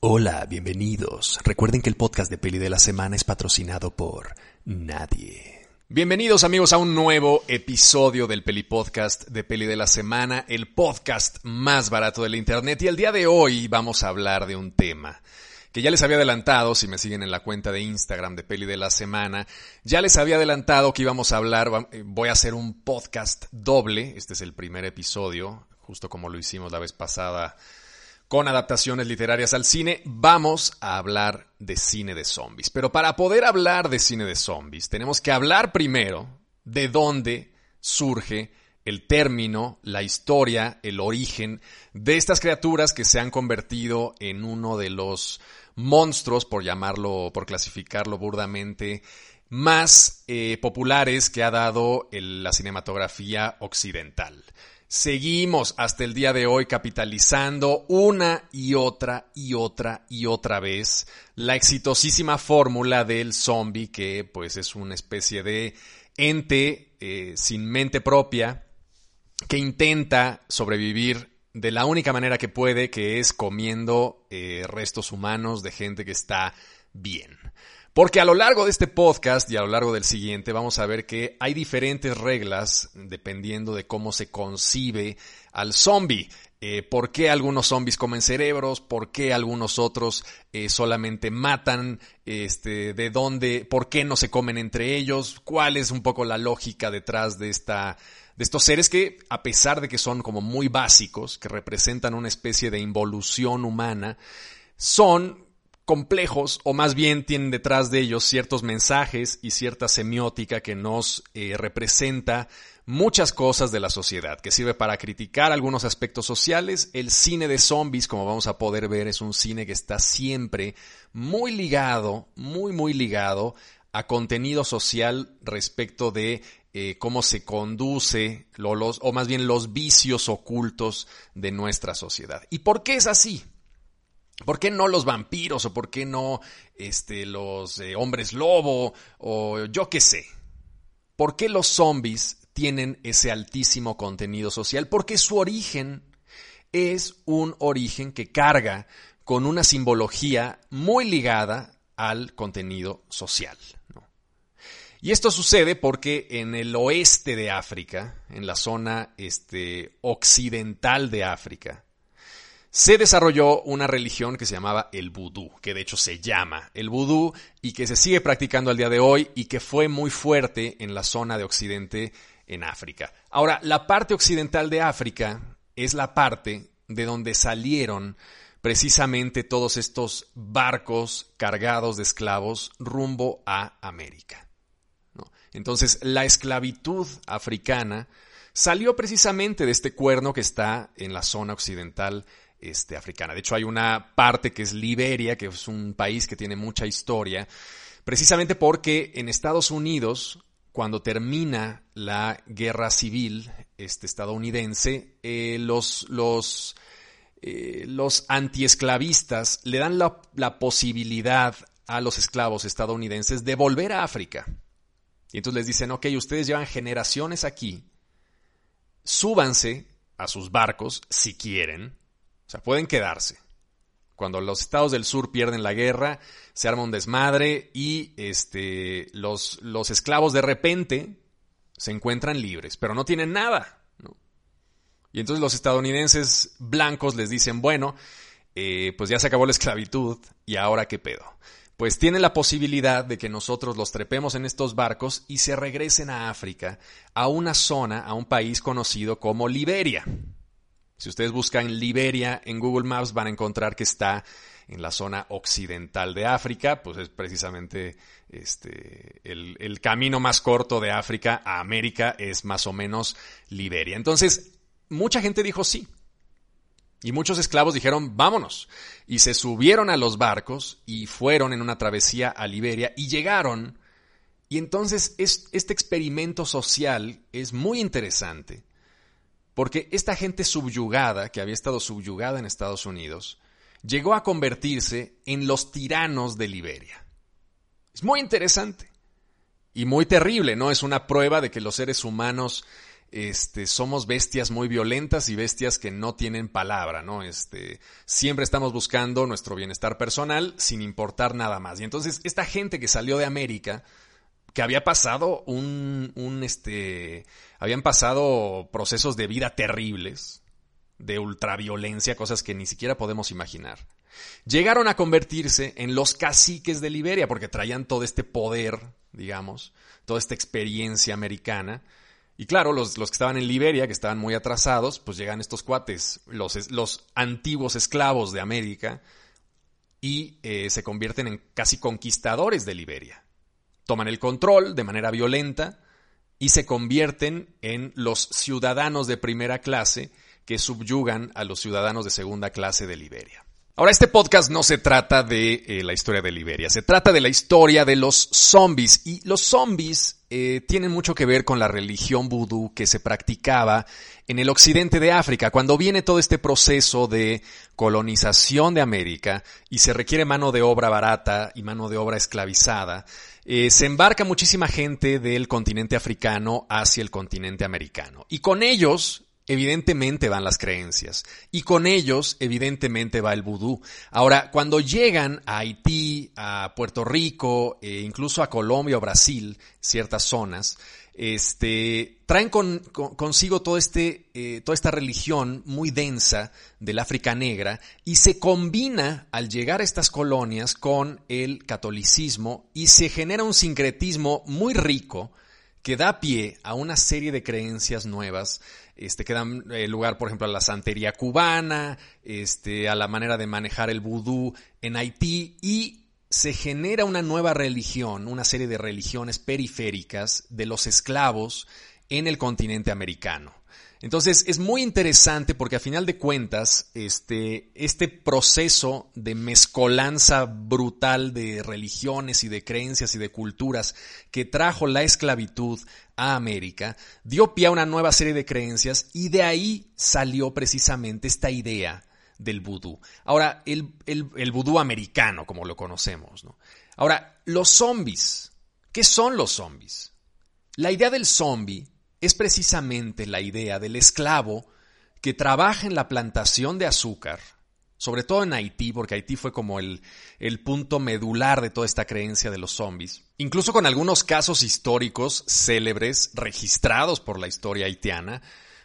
Hola, bienvenidos. Recuerden que el podcast de Peli de la Semana es patrocinado por nadie. Bienvenidos amigos a un nuevo episodio del Peli Podcast de Peli de la Semana, el podcast más barato del Internet. Y el día de hoy vamos a hablar de un tema que ya les había adelantado, si me siguen en la cuenta de Instagram de Peli de la Semana, ya les había adelantado que íbamos a hablar, voy a hacer un podcast doble, este es el primer episodio, justo como lo hicimos la vez pasada con adaptaciones literarias al cine, vamos a hablar de cine de zombies. Pero para poder hablar de cine de zombies, tenemos que hablar primero de dónde surge el término, la historia, el origen de estas criaturas que se han convertido en uno de los monstruos, por llamarlo, por clasificarlo burdamente, más eh, populares que ha dado la cinematografía occidental seguimos hasta el día de hoy capitalizando una y otra y otra y otra vez la exitosísima fórmula del zombie que pues es una especie de ente eh, sin mente propia que intenta sobrevivir de la única manera que puede que es comiendo eh, restos humanos de gente que está bien. Porque a lo largo de este podcast y a lo largo del siguiente vamos a ver que hay diferentes reglas dependiendo de cómo se concibe al zombie. Eh, ¿Por qué algunos zombies comen cerebros? ¿Por qué algunos otros eh, solamente matan? Este, ¿De dónde? ¿Por qué no se comen entre ellos? ¿Cuál es un poco la lógica detrás de esta de estos seres que, a pesar de que son como muy básicos, que representan una especie de involución humana, son complejos o más bien tienen detrás de ellos ciertos mensajes y cierta semiótica que nos eh, representa muchas cosas de la sociedad, que sirve para criticar algunos aspectos sociales. El cine de zombies, como vamos a poder ver, es un cine que está siempre muy ligado, muy, muy ligado a contenido social respecto de eh, cómo se conduce, o más bien los vicios ocultos de nuestra sociedad. ¿Y por qué es así? ¿Por qué no los vampiros o por qué no este, los eh, hombres lobo o yo qué sé? ¿Por qué los zombies tienen ese altísimo contenido social? Porque su origen es un origen que carga con una simbología muy ligada al contenido social. Y esto sucede porque en el oeste de África, en la zona este, occidental de África, se desarrolló una religión que se llamaba el vudú, que de hecho se llama el vudú y que se sigue practicando al día de hoy y que fue muy fuerte en la zona de Occidente en África. Ahora, la parte occidental de África es la parte de donde salieron precisamente todos estos barcos cargados de esclavos rumbo a América. Entonces, la esclavitud africana salió precisamente de este cuerno que está en la zona occidental este, africana. De hecho, hay una parte que es Liberia, que es un país que tiene mucha historia, precisamente porque en Estados Unidos, cuando termina la guerra civil este, estadounidense, eh, los, los, eh, los antiesclavistas le dan la, la posibilidad a los esclavos estadounidenses de volver a África. Y entonces les dicen, ok, ustedes llevan generaciones aquí, súbanse a sus barcos si quieren, o sea, pueden quedarse. Cuando los estados del sur pierden la guerra, se arma un desmadre y este, los, los esclavos de repente se encuentran libres, pero no tienen nada. Y entonces los estadounidenses blancos les dicen, bueno, eh, pues ya se acabó la esclavitud y ahora qué pedo. Pues tienen la posibilidad de que nosotros los trepemos en estos barcos y se regresen a África, a una zona, a un país conocido como Liberia. Si ustedes buscan Liberia en Google Maps van a encontrar que está en la zona occidental de África, pues es precisamente este, el, camino más corto de África a América es más o menos Liberia. Entonces, mucha gente dijo sí. Y muchos esclavos dijeron, vámonos. Y se subieron a los barcos y fueron en una travesía a Liberia y llegaron. Y entonces es, este experimento social es muy interesante porque esta gente subyugada, que había estado subyugada en Estados Unidos, llegó a convertirse en los tiranos de Liberia. Es muy interesante y muy terrible, ¿no? Es una prueba de que los seres humanos este, somos bestias muy violentas y bestias que no tienen palabra, ¿no? Este, siempre estamos buscando nuestro bienestar personal sin importar nada más. Y entonces, esta gente que salió de América, que había pasado un, un este, habían pasado procesos de vida terribles, de ultraviolencia, cosas que ni siquiera podemos imaginar. Llegaron a convertirse en los caciques de Liberia porque traían todo este poder, digamos, toda esta experiencia americana. Y claro, los, que estaban en Liberia, que estaban muy atrasados, pues llegan estos cuates, los, los antiguos esclavos de América, y eh, se convierten en casi conquistadores de Liberia. Toman el control de manera violenta y se convierten en los ciudadanos de primera clase que subyugan a los ciudadanos de segunda clase de Liberia. Ahora, este podcast no se trata de eh, la historia de Liberia, se trata de la historia de los zombies. Y los zombies eh, tienen mucho que ver con la religión vudú que se practicaba en el occidente de África. Cuando viene todo este proceso de colonización de América y se requiere mano de obra barata y mano de obra esclavizada, eh, se embarca muchísima gente del continente africano hacia el continente americano. Y con ellos evidentemente van las creencias y con ellos evidentemente va el vudú. Ahora, cuando llegan a Haití, a Puerto Rico, e incluso a Colombia o Brasil, ciertas zonas, este, traen consigo todo este, eh, toda esta religión muy densa del África negra y se combina al llegar a estas colonias con el catolicismo y se genera un sincretismo muy rico que da pie a una serie de creencias nuevas este, que dan eh, lugar, por ejemplo, a la santería cubana, este, a la manera de manejar el vudú en Haití y se genera una nueva religión, una serie de religiones periféricas de los esclavos en el continente americano. Entonces es muy interesante porque a final de cuentas este, este proceso de mezcolanza brutal de religiones y de creencias y de culturas que trajo la esclavitud a América dio pie a una nueva serie de creencias y de ahí salió precisamente esta idea del vudú. Ahora, el, el, vudú americano, como lo conocemos. ¿no? Ahora, los zombies. ¿Qué son los zombies? La idea del zombie es precisamente la idea del esclavo que trabaja en la plantación de azúcar, sobre todo en Haití, porque Haití fue como el, el, punto medular de toda esta creencia de los zombies, incluso con algunos casos históricos célebres registrados por la historia haitiana,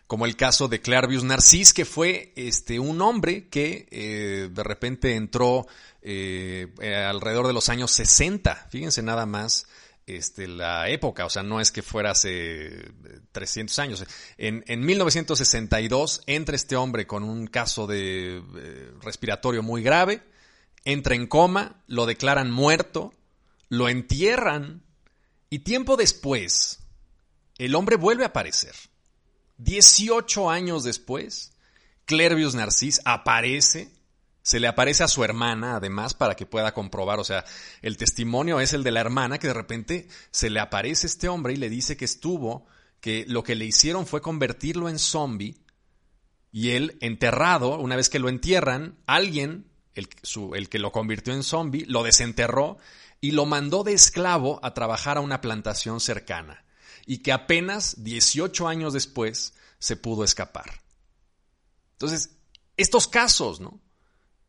como el caso de Clarvius Narcís, que fue este, un hombre que eh, de repente entró eh, alrededor de los años 60, fíjense nada más, este, la época, o sea, no es que fuera hace 300 años. En, en 1962 entra este hombre con un caso de eh, respiratorio muy grave, entra en coma, lo declaran muerto, lo entierran y tiempo después el hombre vuelve a aparecer. 18 años después, Clervius Narcís aparece se le aparece a su hermana, además, para que pueda comprobar. O sea, el testimonio es el de la hermana que de repente se le aparece este hombre y le dice que estuvo, que lo que le hicieron fue convertirlo en zombie y él enterrado, una vez que lo entierran, alguien, el, que lo convirtió en zombie, lo desenterró y lo mandó de esclavo a trabajar a una plantación cercana y que apenas 18 años después se pudo escapar. Entonces, estos casos, ¿no?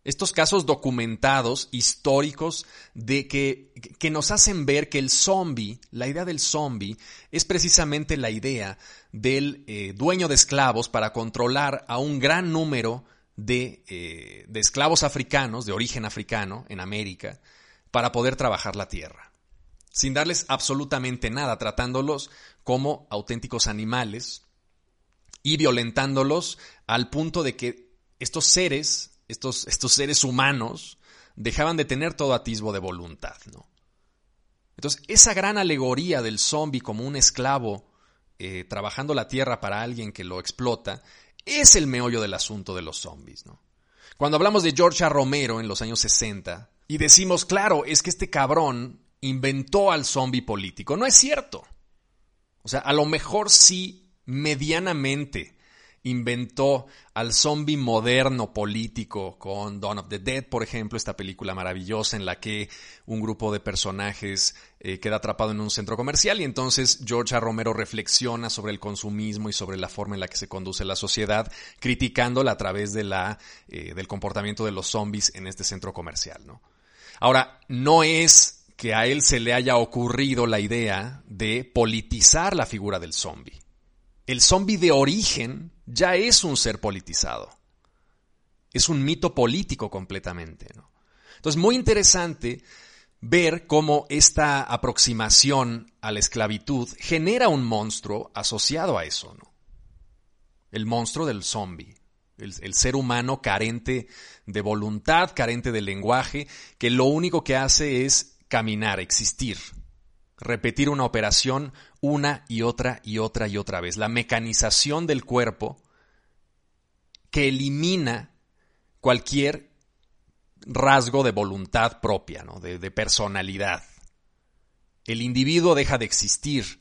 Estos casos documentados, históricos, de que, que, nos hacen ver que el zombie, la idea del zombie, es precisamente la idea del eh, dueño de esclavos para controlar a un gran número de, eh, de esclavos africanos, de origen africano, en América, para poder trabajar la tierra, sin darles absolutamente nada, tratándolos como auténticos animales y violentándolos al punto de que estos seres estos, estos seres humanos dejaban de tener todo atisbo de voluntad, ¿no? Entonces, esa gran alegoría del zombie como un esclavo eh, trabajando la tierra para alguien que lo explota, es el meollo del asunto de los zombies, ¿no? Cuando hablamos de George. Romero en los años 60 y decimos, claro, es que este cabrón inventó al zombie político, no es cierto. O sea, a lo mejor sí medianamente inventó al zombie moderno político con Dawn of the Dead, por ejemplo, esta película maravillosa en la que un grupo de personajes eh, queda atrapado en un centro comercial y entonces George. Romero reflexiona sobre el consumismo y sobre la forma en la que se conduce la sociedad, criticándola a través de la, eh, del comportamiento de los zombies en este centro comercial. ¿no? Ahora, no es que a él se le haya ocurrido la idea de politizar la figura del zombie. El zombie de origen ya es un ser politizado. Es un mito político completamente. ¿no? Entonces, muy interesante ver cómo esta aproximación a la esclavitud genera un monstruo asociado a eso. ¿no? El monstruo del zombie. El, el, ser humano carente de voluntad, carente de lenguaje, que lo único que hace es caminar, existir, repetir una operación una y otra y otra y otra vez. La mecanización del cuerpo que elimina cualquier rasgo de voluntad propia, ¿no? de, personalidad. El individuo deja de existir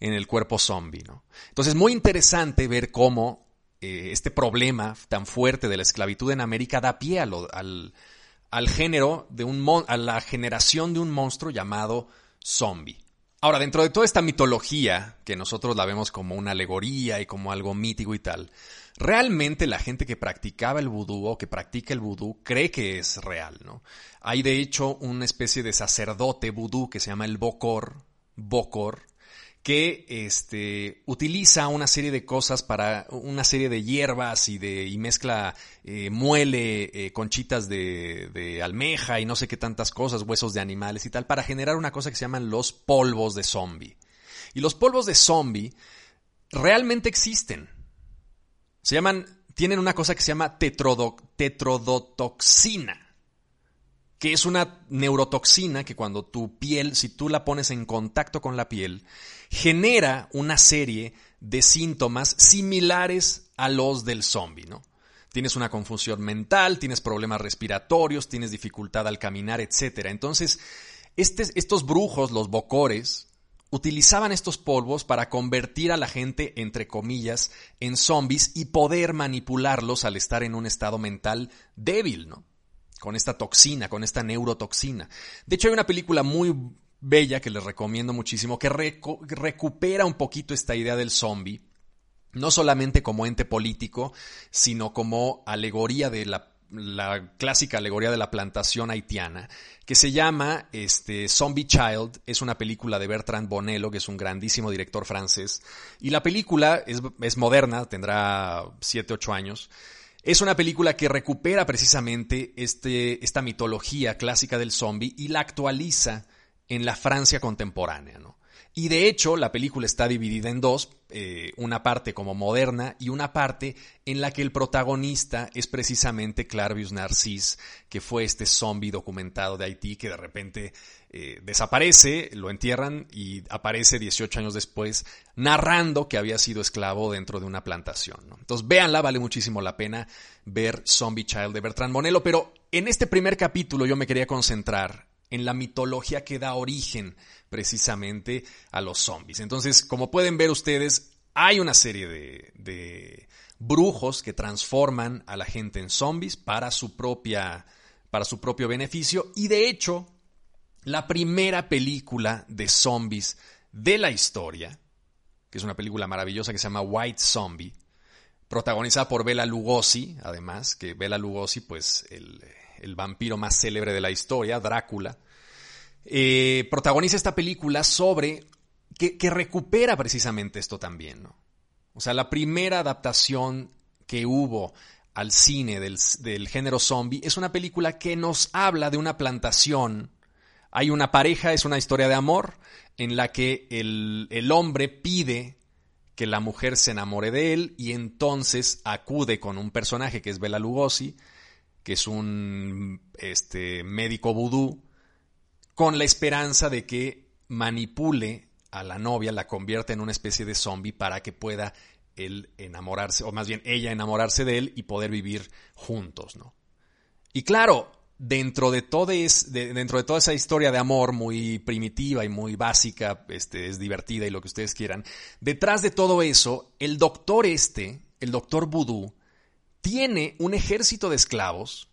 en el cuerpo zombie. ¿no? Entonces es muy interesante ver cómo eh, este problema tan fuerte de la esclavitud en América da pie al, al, género de un a la generación de un monstruo llamado zombie. Ahora, dentro de toda esta mitología, que nosotros la vemos como una alegoría y como algo mítico y tal, realmente la gente que practicaba el vudú o que practica el vudú cree que es real, ¿no? Hay de hecho una especie de sacerdote vudú que se llama el Bokor, Bokor, que este, utiliza una serie de cosas para una serie de hierbas y, de, y mezcla, eh, muele eh, conchitas de, de, almeja y no sé qué tantas cosas, huesos de animales y tal, para generar una cosa que se llaman los polvos de zombie. Y los polvos de zombie realmente existen. Se llaman, tienen una cosa que se llama tetrodotoxina que es una neurotoxina que cuando tu piel, si tú la pones en contacto con la piel, genera una serie de síntomas similares a los del zombie, ¿no? Tienes una confusión mental, tienes problemas respiratorios, tienes dificultad al caminar, etc. Entonces, este, estos brujos, los bocores, utilizaban estos polvos para convertir a la gente, entre comillas, en zombies y poder manipularlos al estar en un estado mental débil, ¿no? Con esta toxina, con esta neurotoxina. De hecho, hay una película muy bella que les recomiendo muchísimo, que recupera un poquito esta idea del zombie, no solamente como ente político, sino como alegoría de la, la clásica alegoría de la plantación haitiana, que se llama este, Zombie Child, es una película de Bertrand Bonello, que es un grandísimo director francés, y la película es, moderna, tendrá 7, 8 años, es una película que recupera precisamente este, esta mitología clásica del zombie y la actualiza en la Francia contemporánea. ¿no? Y de hecho, la película está dividida en dos, eh, una parte como moderna y una parte en la que el protagonista es precisamente Clarvius Narcisse, que fue este zombie documentado de Haití que de repente eh, desaparece, lo entierran y aparece 18 años después narrando que había sido esclavo dentro de una plantación. Entonces, véanla, vale muchísimo la pena ver Zombie Child de Bertrand Bonello, pero en este primer capítulo yo me quería concentrar en la mitología que da origen precisamente a los zombies. Entonces, como pueden ver ustedes, hay una serie de, brujos que transforman a la gente en zombies para su propia para su propio beneficio y de hecho la primera película de zombies de la historia, que es una película maravillosa que se llama White Zombie, protagonizada por Bela Lugosi, además, que Bela Lugosi, pues el vampiro más célebre de la historia, Drácula, eh, protagoniza esta película sobre que, recupera precisamente esto también. O sea, la primera adaptación que hubo al cine del, género zombie es una película que nos habla de una plantación. Hay una pareja, es una historia de amor, en la que el, el hombre pide que la mujer se enamore de él y entonces acude con un personaje que es Bela Lugosi, que es un este, médico vudú, con la esperanza de que manipule a la novia, la convierta en una especie de zombie para que pueda él enamorarse, o más bien ella enamorarse de él y poder vivir juntos, ¿no? Y claro, dentro de, todo es, de, dentro de toda esa historia de amor muy primitiva y muy básica, este, es divertida y lo que ustedes quieran, detrás de todo eso, el doctor este, el doctor Voodoo, tiene un ejército de esclavos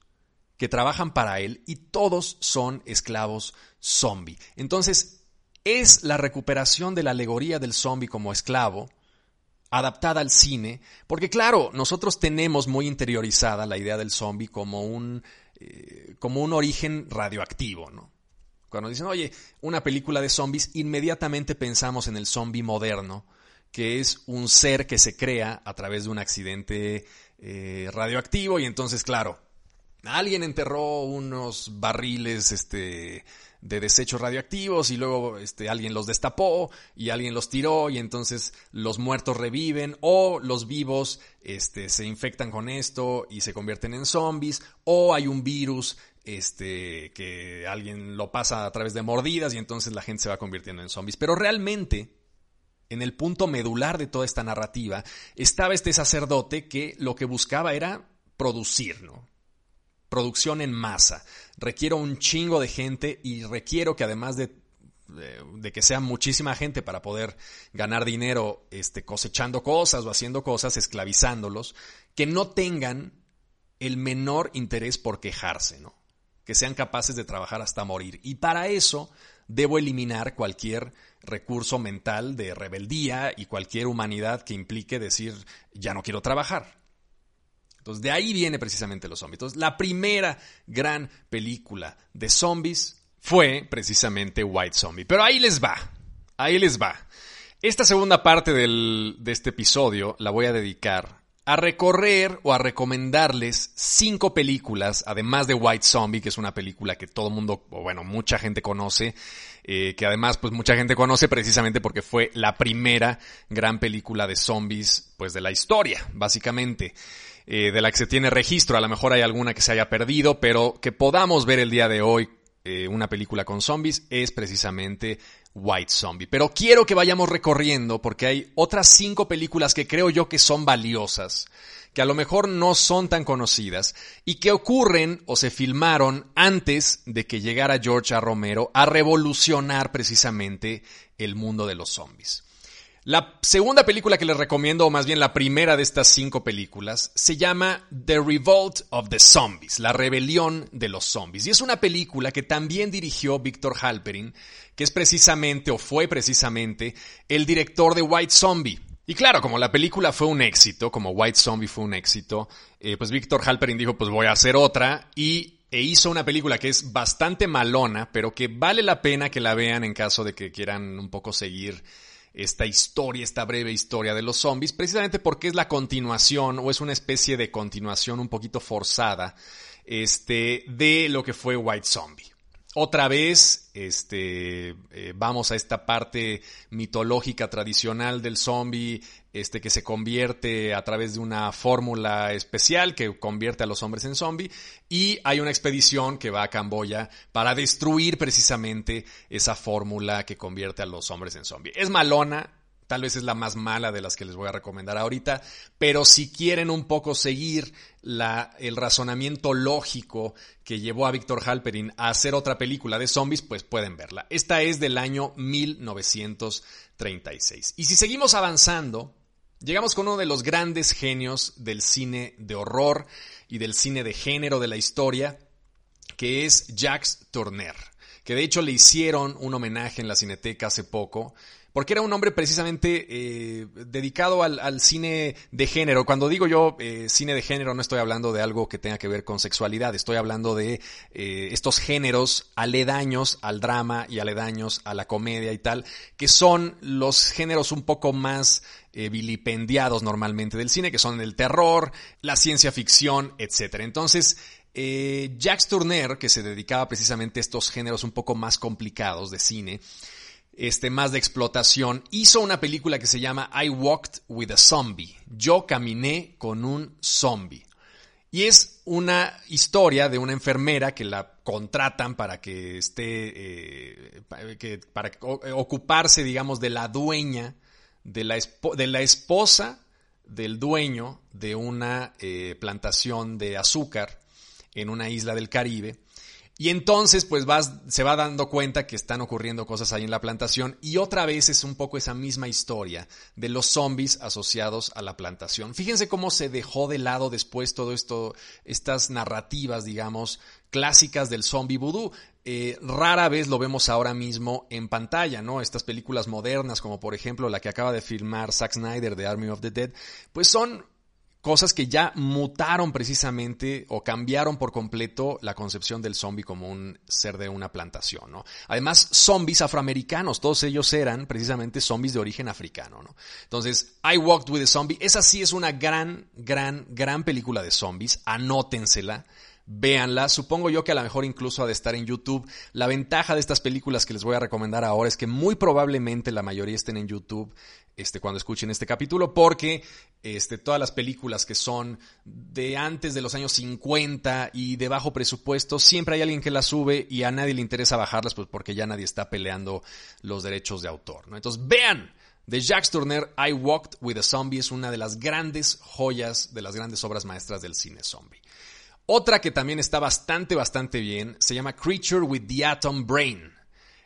que trabajan para él y todos son esclavos zombie. Entonces, es la recuperación de la alegoría del zombie como esclavo adaptada al cine, porque claro, nosotros tenemos muy interiorizada la idea del zombie como un, eh, como un origen radioactivo, ¿no? Cuando dicen, oye, una película de zombies, inmediatamente pensamos en el zombie moderno, que es un ser que se crea a través de un accidente eh, radioactivo y entonces, claro, alguien enterró unos barriles este, de desechos radioactivos y luego este, alguien los destapó y alguien los tiró y entonces los muertos reviven o los vivos este, se infectan con esto y se convierten en zombies o hay un virus que alguien lo pasa a través de mordidas y entonces la gente se va convirtiendo en zombies. Pero realmente, en el punto medular de toda esta narrativa, estaba este sacerdote que lo que buscaba era producir, ¿no? Producción en masa. Requiero un chingo de gente y requiero que además de, que sea muchísima gente para poder ganar dinero este, cosechando cosas o haciendo cosas, esclavizándolos, que no tengan el menor interés por quejarse, ¿no? Que sean capaces de trabajar hasta morir. Y para eso debo eliminar cualquier recurso mental de rebeldía y cualquier humanidad que implique decir ya no quiero trabajar. Entonces, de ahí viene precisamente los zombies. Entonces, la primera gran película de zombies fue precisamente White Zombie. Pero ahí les va, ahí les va. Esta segunda parte de este episodio la voy a dedicar a recorrer o a recomendarles cinco películas, además de White Zombie, que es una película que todo mundo, o bueno, mucha gente conoce, eh, que además pues mucha gente conoce precisamente porque fue la primera gran película de zombies pues de la historia, básicamente. Eh, de la que se tiene registro. A lo mejor hay alguna que se haya perdido, pero que podamos ver el día de hoy eh, una película con zombies es precisamente White Zombie. Pero quiero que vayamos recorriendo porque hay otras cinco películas que creo yo que son valiosas, que a lo mejor no son tan conocidas y que ocurren o se filmaron antes de que llegara George A. Romero a revolucionar precisamente el mundo de los zombies. La segunda película que les recomiendo, o más bien la primera de estas cinco películas, se llama The Revolt of the Zombies, la rebelión de los zombies. Y es una película que también dirigió Víctor Halperin, que es precisamente, o fue precisamente, el director de White Zombie. Y claro, como la película fue un éxito, como White Zombie fue un éxito, eh, pues Víctor Halperin dijo, pues voy a hacer otra, y e hizo una película que es bastante malona, pero que vale la pena que la vean en caso de que quieran un poco seguir esta historia, esta breve historia de los zombies, precisamente porque es la continuación o es una especie de continuación un poquito forzada este, de lo que fue White Zombie. Otra vez, este, eh, vamos a esta parte mitológica tradicional del zombie, este, que se convierte a través de una fórmula especial que convierte a los hombres en zombie, y hay una expedición que va a Camboya para destruir precisamente esa fórmula que convierte a los hombres en zombie. Es malona, Tal vez es la más mala de las que les voy a recomendar ahorita, pero si quieren un poco seguir la, el razonamiento lógico que llevó a Víctor Halperin a hacer otra película de zombies, pues pueden verla. Esta es del año 1936. Y si seguimos avanzando, llegamos con uno de los grandes genios del cine de horror y del cine de género de la historia, que es Jacques Tourneur, que de hecho le hicieron un homenaje en la Cineteca hace poco porque era un hombre precisamente eh, dedicado al, cine de género. Cuando digo yo eh, cine de género no estoy hablando de algo que tenga que ver con sexualidad, estoy hablando de eh, estos géneros aledaños al drama y aledaños a la comedia y tal, que son los géneros un poco más vilipendiados normalmente del cine, que son el terror, la ciencia ficción, etc. Entonces, Jacques Tourneur, que se dedicaba precisamente a estos géneros un poco más complicados de cine, este, más de explotación, hizo una película que se llama I Walked with a Zombie. Yo caminé con un zombie. Y es una historia de una enfermera que la contratan para que esté, eh, para ocuparse, digamos, de la dueña, de la, de la esposa del dueño de una eh, plantación de azúcar en una isla del Caribe Y entonces, pues se va dando cuenta que están ocurriendo cosas ahí en la plantación. Y otra vez es un poco esa misma historia de los zombies asociados a la plantación. Fíjense cómo se dejó de lado después todo esto, estas narrativas, digamos, clásicas del zombie voodoo. Eh, rara vez lo vemos ahora mismo en pantalla, ¿no? Estas películas modernas, como por ejemplo la que acaba de filmar Zack Snyder de Army of the Dead, pues son cosas que ya mutaron precisamente o cambiaron por completo la concepción del zombie como un ser de una plantación, ¿no? Además, zombies afroamericanos, todos ellos eran precisamente zombies de origen africano, ¿no? Entonces, I Walked with a Zombie, esa sí es una gran, gran, gran película de zombies, anótensela véanla. Supongo yo que a lo mejor incluso ha de estar en YouTube. La ventaja de estas películas que les voy a recomendar ahora es que muy probablemente la mayoría estén en YouTube este, cuando escuchen este capítulo, porque este, todas las películas que son de antes de los años 50 y de bajo presupuesto, siempre hay alguien que las sube y a nadie le interesa bajarlas pues porque ya nadie está peleando los derechos de autor. ¿no? Entonces vean. De Jacques Tourneur, I Walked with a Zombie es una de las grandes joyas, de las grandes obras maestras del cine zombie. Otra que también está bastante, bastante bien se llama Creature with the Atom Brain.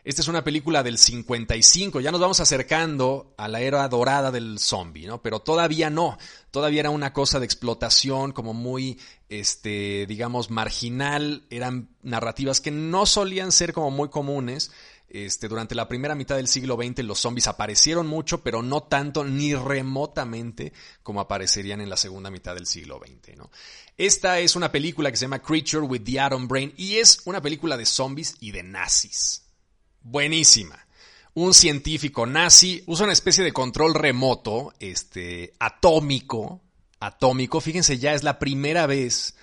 Esta es una película del 55, ya nos vamos acercando a la era dorada del zombie, ¿no? Pero todavía no, todavía era una cosa de explotación como muy, este, digamos, marginal, eran narrativas que no solían ser como muy comunes, este, durante la primera mitad del siglo XX los zombies aparecieron mucho, pero no tanto ni remotamente como aparecerían en la segunda mitad del siglo XX. ¿no? Esta es una película que se llama Creature with the Atom Brain y es una película de zombies y de nazis. Buenísima. Un científico nazi usa una especie de control remoto, este, atómico, atómico. Fíjense, ya es la primera vez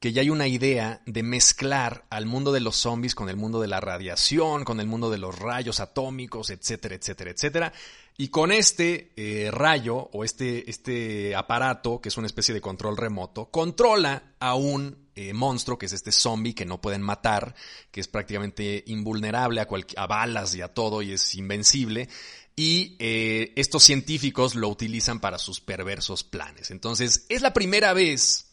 que ya hay una idea de mezclar al mundo de los zombies con el mundo de la radiación, con el mundo de los rayos atómicos, etcétera, etcétera, etcétera. Y con este eh, rayo o este, este aparato, que es una especie de control remoto, controla a un eh, monstruo, que es este zombie que no pueden matar, que es prácticamente invulnerable a, balas y a todo y es invencible. Y eh, estos científicos lo utilizan para sus perversos planes. Entonces, es la primera vez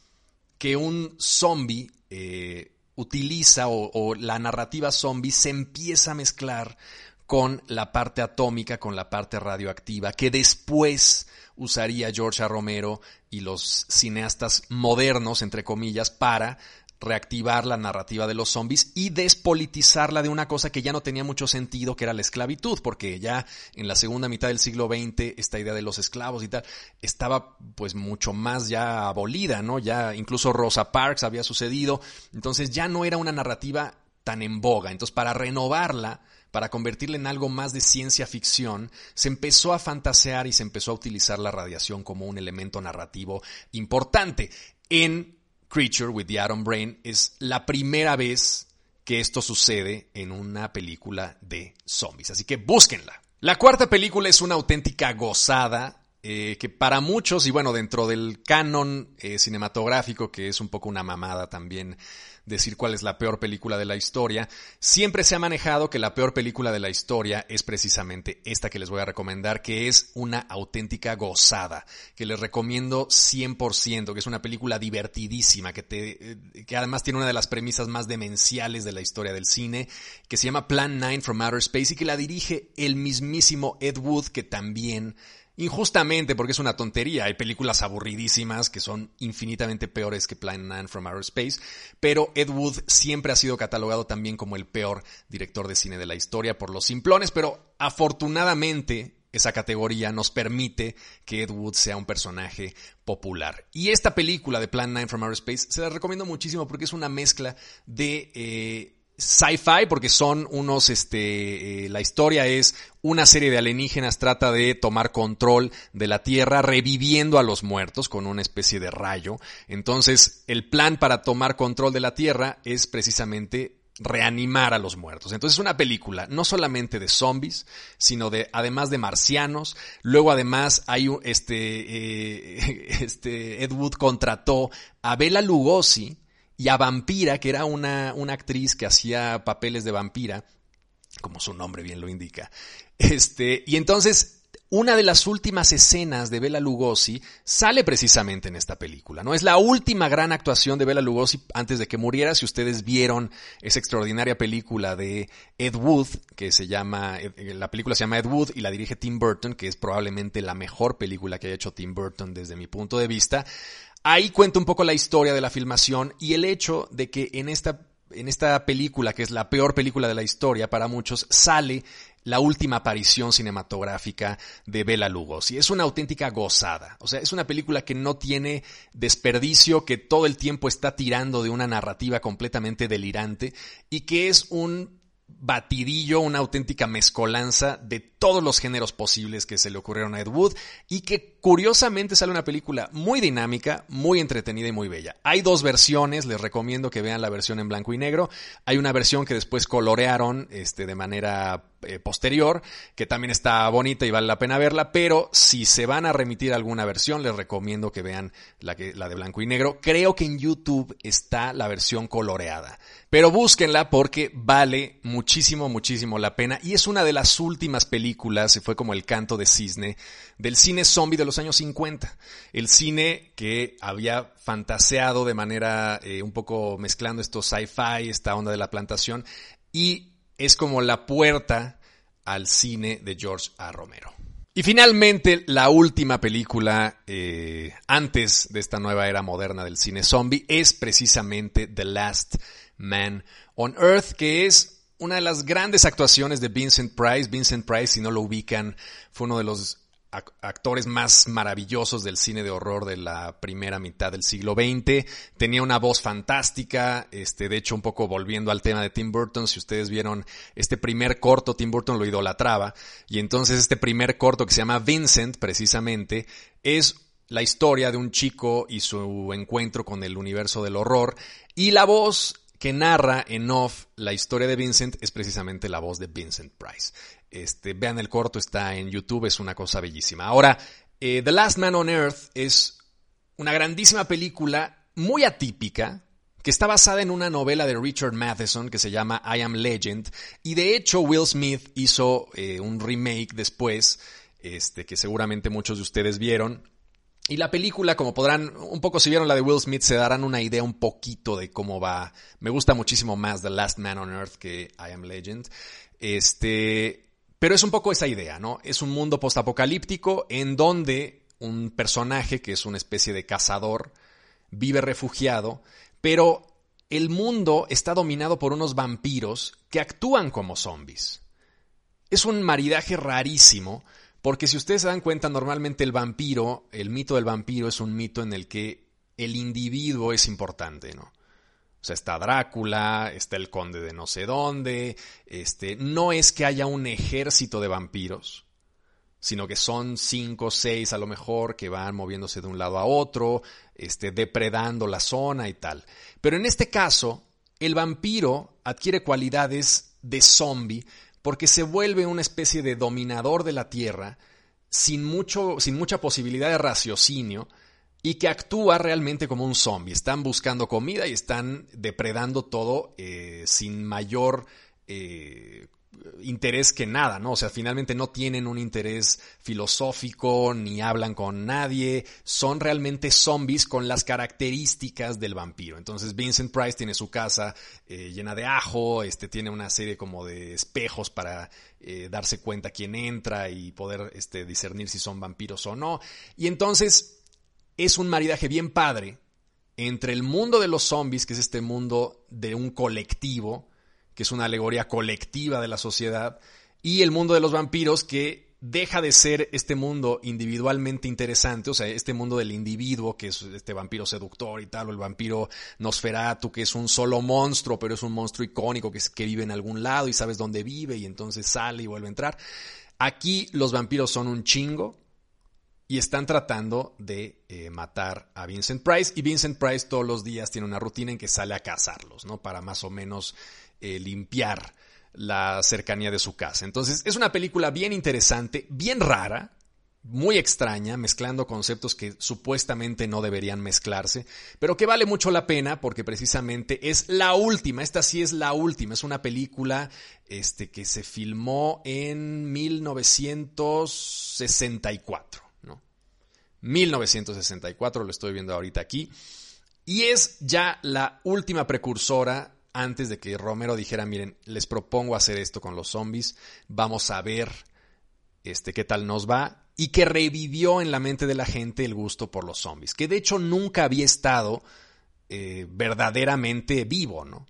que un zombie eh, utiliza o, la narrativa zombie se empieza a mezclar con la parte atómica, con la parte radioactiva, que después usaría George. Romero y los cineastas modernos, entre comillas, para reactivar la narrativa de los zombies y despolitizarla de una cosa que ya no tenía mucho sentido, que era la esclavitud, porque ya en la segunda mitad del siglo XX esta idea de los esclavos y tal estaba pues mucho más ya abolida, ¿no? Ya incluso Rosa Parks había sucedido, entonces ya no era una narrativa tan en boga, entonces para renovarla, para convertirla en algo más de ciencia ficción, se empezó a fantasear y se empezó a utilizar la radiación como un elemento narrativo importante en Creature with the Atom Brain es la primera vez que esto sucede en una película de zombies. Así que búsquenla. La cuarta película es una auténtica gozada eh, que para muchos, y bueno, dentro del canon eh, cinematográfico, que es un poco una mamada también decir cuál es la peor película de la historia, siempre se ha manejado que la peor película de la historia es precisamente esta que les voy a recomendar, que es una auténtica gozada, que les recomiendo 100%, que es una película divertidísima, que, te, eh, que además tiene una de las premisas más demenciales de la historia del cine, que se llama Plan 9 from Outer Space y que la dirige el mismísimo Ed Wood, que también Injustamente, porque es una tontería. Hay películas aburridísimas que son infinitamente peores que Plan 9 from Outer Space, pero Ed Wood siempre ha sido catalogado también como el peor director de cine de la historia por los simplones, pero afortunadamente esa categoría nos permite que Ed Wood sea un personaje popular. Y esta película de Plan 9 from Outer Space se la recomiendo muchísimo porque es una mezcla de... Eh, sci-fi porque son unos, este, eh, la historia es una serie de alienígenas trata de tomar control de la Tierra reviviendo a los muertos con una especie de rayo. Entonces, el plan para tomar control de la Tierra es precisamente reanimar a los muertos. Entonces es una película no solamente de zombies, sino de además de marcianos. Luego además hay este eh, este Ed Wood contrató a Bela Lugosi y a Vampira, que era una, una actriz que hacía papeles de vampira, como su nombre bien lo indica. Este, y entonces una de las últimas escenas de Bela Lugosi sale precisamente en esta película, ¿no? Es la última gran actuación de Bela Lugosi antes de que muriera. Si ustedes vieron esa extraordinaria película de Ed Wood, que se llama, eh, la película se llama Ed Wood y la dirige Tim Burton, que es probablemente la mejor película que haya hecho Tim Burton desde mi punto de vista. Ahí cuenta un poco la historia de la filmación y el hecho de que en esta en esta película, que es la peor película de la historia para muchos, sale la última aparición cinematográfica de Bela Lugosi. Es una auténtica gozada. O sea, es una película que no tiene desperdicio, que todo el tiempo está tirando de una narrativa completamente delirante y que es un batidillo, una auténtica mezcolanza de todos los géneros posibles que se le ocurrieron a Ed Wood y que curiosamente sale una película muy dinámica, muy entretenida y muy bella. Hay dos versiones, les recomiendo que vean la versión en blanco y negro. Hay una versión que después colorearon este, de manera eh, posterior, que también está bonita y vale la pena verla, pero si se van a remitir alguna versión, les recomiendo que vean la, que, la de blanco y negro. Creo que en YouTube está la versión coloreada, pero búsquenla porque vale muchísimo, muchísimo la pena y es una de las últimas películas, fue como el canto de cisne, del cine zombie de los años 50. El cine que había fantaseado de manera eh, un poco mezclando esto sci-fi, esta onda de la plantación, y es como la puerta al cine de George A. Romero. Y finalmente, la última película eh, antes de esta nueva era moderna del cine zombie es precisamente The Last Man on Earth, que es una de las grandes actuaciones de Vincent Price. Vincent Price, si no lo ubican, fue uno de los actores más maravillosos del cine de horror de la primera mitad del siglo XX. Tenía una voz fantástica, este, de hecho un poco volviendo al tema de Tim Burton, si ustedes vieron este primer corto, Tim Burton lo idolatraba, y entonces este primer corto que se llama Vincent, precisamente, es la historia de un chico y su encuentro con el universo del horror, y la voz que narra en off la historia de Vincent es precisamente la voz de Vincent Price. Este, vean el corto, está en YouTube, es una cosa bellísima. Ahora, eh, The Last Man on Earth es una grandísima película muy atípica, que está basada en una novela de Richard Matheson que se llama I Am Legend, y de hecho Will Smith hizo eh, un remake después, este, que seguramente muchos de ustedes vieron, y la película, como podrán, un poco si vieron la de Will Smith, se darán una idea un poquito de cómo va. Me gusta muchísimo más The Last Man on Earth que I Am Legend. Este, pero es un poco esa idea, ¿no? Es un mundo postapocalíptico en donde un personaje que es una especie de cazador vive refugiado, pero el mundo está dominado por unos vampiros que actúan como zombies. Es un maridaje rarísimo porque si ustedes se dan cuenta, normalmente el vampiro, el mito del vampiro es un mito en el que el individuo es importante, ¿no? O sea, está Drácula, está el conde de no sé dónde, este, no es que haya un ejército de vampiros, sino que son cinco o seis a lo mejor que van moviéndose de un lado a otro, este, depredando la zona y tal. Pero en este caso, el vampiro adquiere cualidades de zombie porque se vuelve una especie de dominador de la Tierra sin, mucho, sin mucha posibilidad de raciocinio y que actúa realmente como un zombie. Están buscando comida y están depredando todo eh, sin mayor eh, interés que nada, ¿no? O sea, finalmente no tienen un interés filosófico ni hablan con nadie, son realmente zombies con las características del vampiro. Entonces Vincent Price tiene su casa eh, llena de ajo, este tiene una serie como de espejos para darse cuenta quién entra y poder este, discernir si son vampiros o no. Y entonces es un maridaje bien padre entre el mundo de los zombies, que es este mundo de un colectivo, que es una alegoría colectiva de la sociedad, y el mundo de los vampiros que deja de ser este mundo individualmente interesante, o sea, este mundo del individuo, que es este vampiro seductor y tal, o el vampiro Nosferatu, que es un solo monstruo, pero es un monstruo icónico que, que vive en algún lado y sabes dónde vive y entonces sale y vuelve a entrar. Aquí los vampiros son un chingo, y están tratando de eh, matar a Vincent Price y Vincent Price todos los días tiene una rutina en que sale a cazarlos, ¿no? Para más o menos eh, limpiar la cercanía de su casa. Entonces, es una película bien interesante, bien rara, muy extraña, mezclando conceptos que supuestamente no deberían mezclarse, pero que vale mucho la pena porque precisamente es la última, esta sí es la última, es una película este, que se filmó en 1964, ¿no? 1964, lo estoy viendo ahorita aquí, y es ya la última precursora antes de que Romero dijera, miren, les propongo hacer esto con los zombies, vamos a ver este, qué tal nos va, y que revivió en la mente de la gente el gusto por los zombies, que de hecho nunca había estado eh, verdaderamente vivo, ¿no?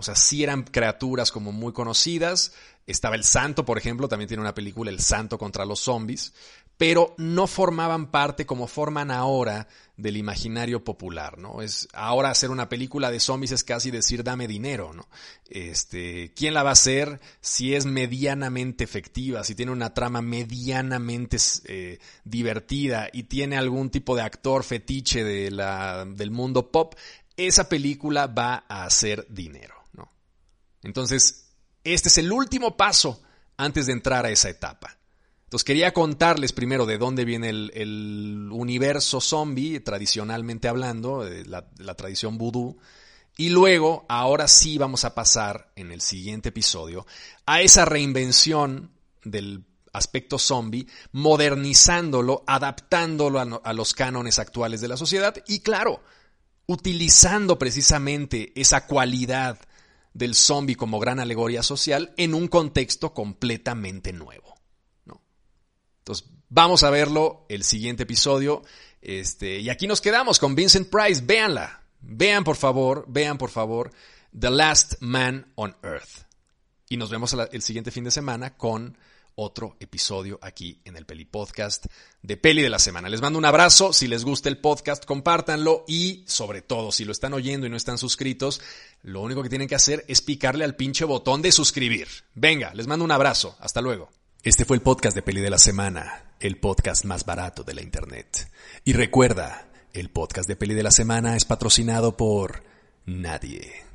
O sea, sí eran criaturas como muy conocidas. Estaba el Santo, por ejemplo, también tiene una película, El Santo contra los zombies, pero no formaban parte como forman ahora del imaginario popular, ¿no? Es ahora hacer una película de zombies es casi decir dame dinero, ¿no? Este, ¿quién la va a hacer si es medianamente efectiva, si tiene una trama medianamente eh, divertida y tiene algún tipo de actor fetiche del mundo pop? Esa película va a hacer dinero, ¿no? Entonces, este es el último paso antes de entrar a esa etapa. Entonces quería contarles primero de dónde viene el, universo zombie, tradicionalmente hablando, la, la tradición vudú. Y luego, ahora sí vamos a pasar en el siguiente episodio a esa reinvención del aspecto zombie, modernizándolo, adaptándolo a, a, los cánones actuales de la sociedad y claro, utilizando precisamente esa cualidad del zombie como gran alegoría social en un contexto completamente nuevo. Entonces, vamos a verlo el siguiente episodio. Este, y aquí nos quedamos con Vincent Price. Véanla. Vean, por favor, vean, por favor, The Last Man on Earth. Y nos vemos el siguiente fin de semana con otro episodio aquí en el Peli Podcast de Peli de la Semana. Les mando un abrazo, si les gusta el podcast, compártanlo y sobre todo, si lo están oyendo y no están suscritos, lo único que tienen que hacer es picarle al pinche botón de suscribir. Venga, les mando un abrazo, hasta luego. Este fue el podcast de Peli de la Semana, el podcast más barato de la Internet. Y recuerda, el podcast de Peli de la Semana es patrocinado por nadie.